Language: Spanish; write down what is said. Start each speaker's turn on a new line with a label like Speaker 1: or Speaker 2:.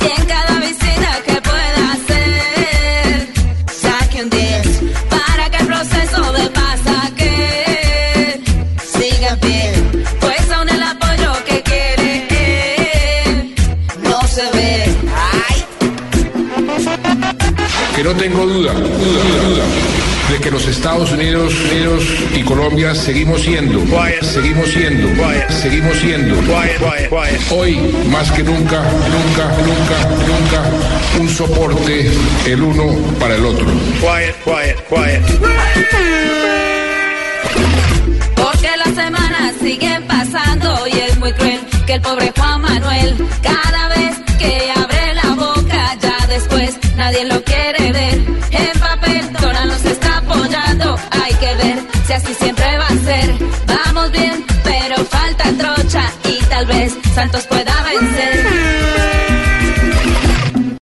Speaker 1: Y en cada visita que pueda hacer, saque un día para que el proceso de pasaje siga bien, pues son el apoyo que quiere. No se ve, ay.
Speaker 2: Que no tengo duda, duda, duda de que los Estados Unidos, Unidos y Colombia seguimos siendo, seguimos siendo, seguimos siendo, hoy más que nunca, nunca, nunca, nunca, un soporte el uno para el otro.
Speaker 1: Porque las semanas siguen pasando y es muy cruel que el pobre Juan Manuel cada vez que abre la boca ya después nadie lo quiere ver. En papel así siempre va a ser. Vamos bien, pero falta trocha y tal vez Santos pueda vencer.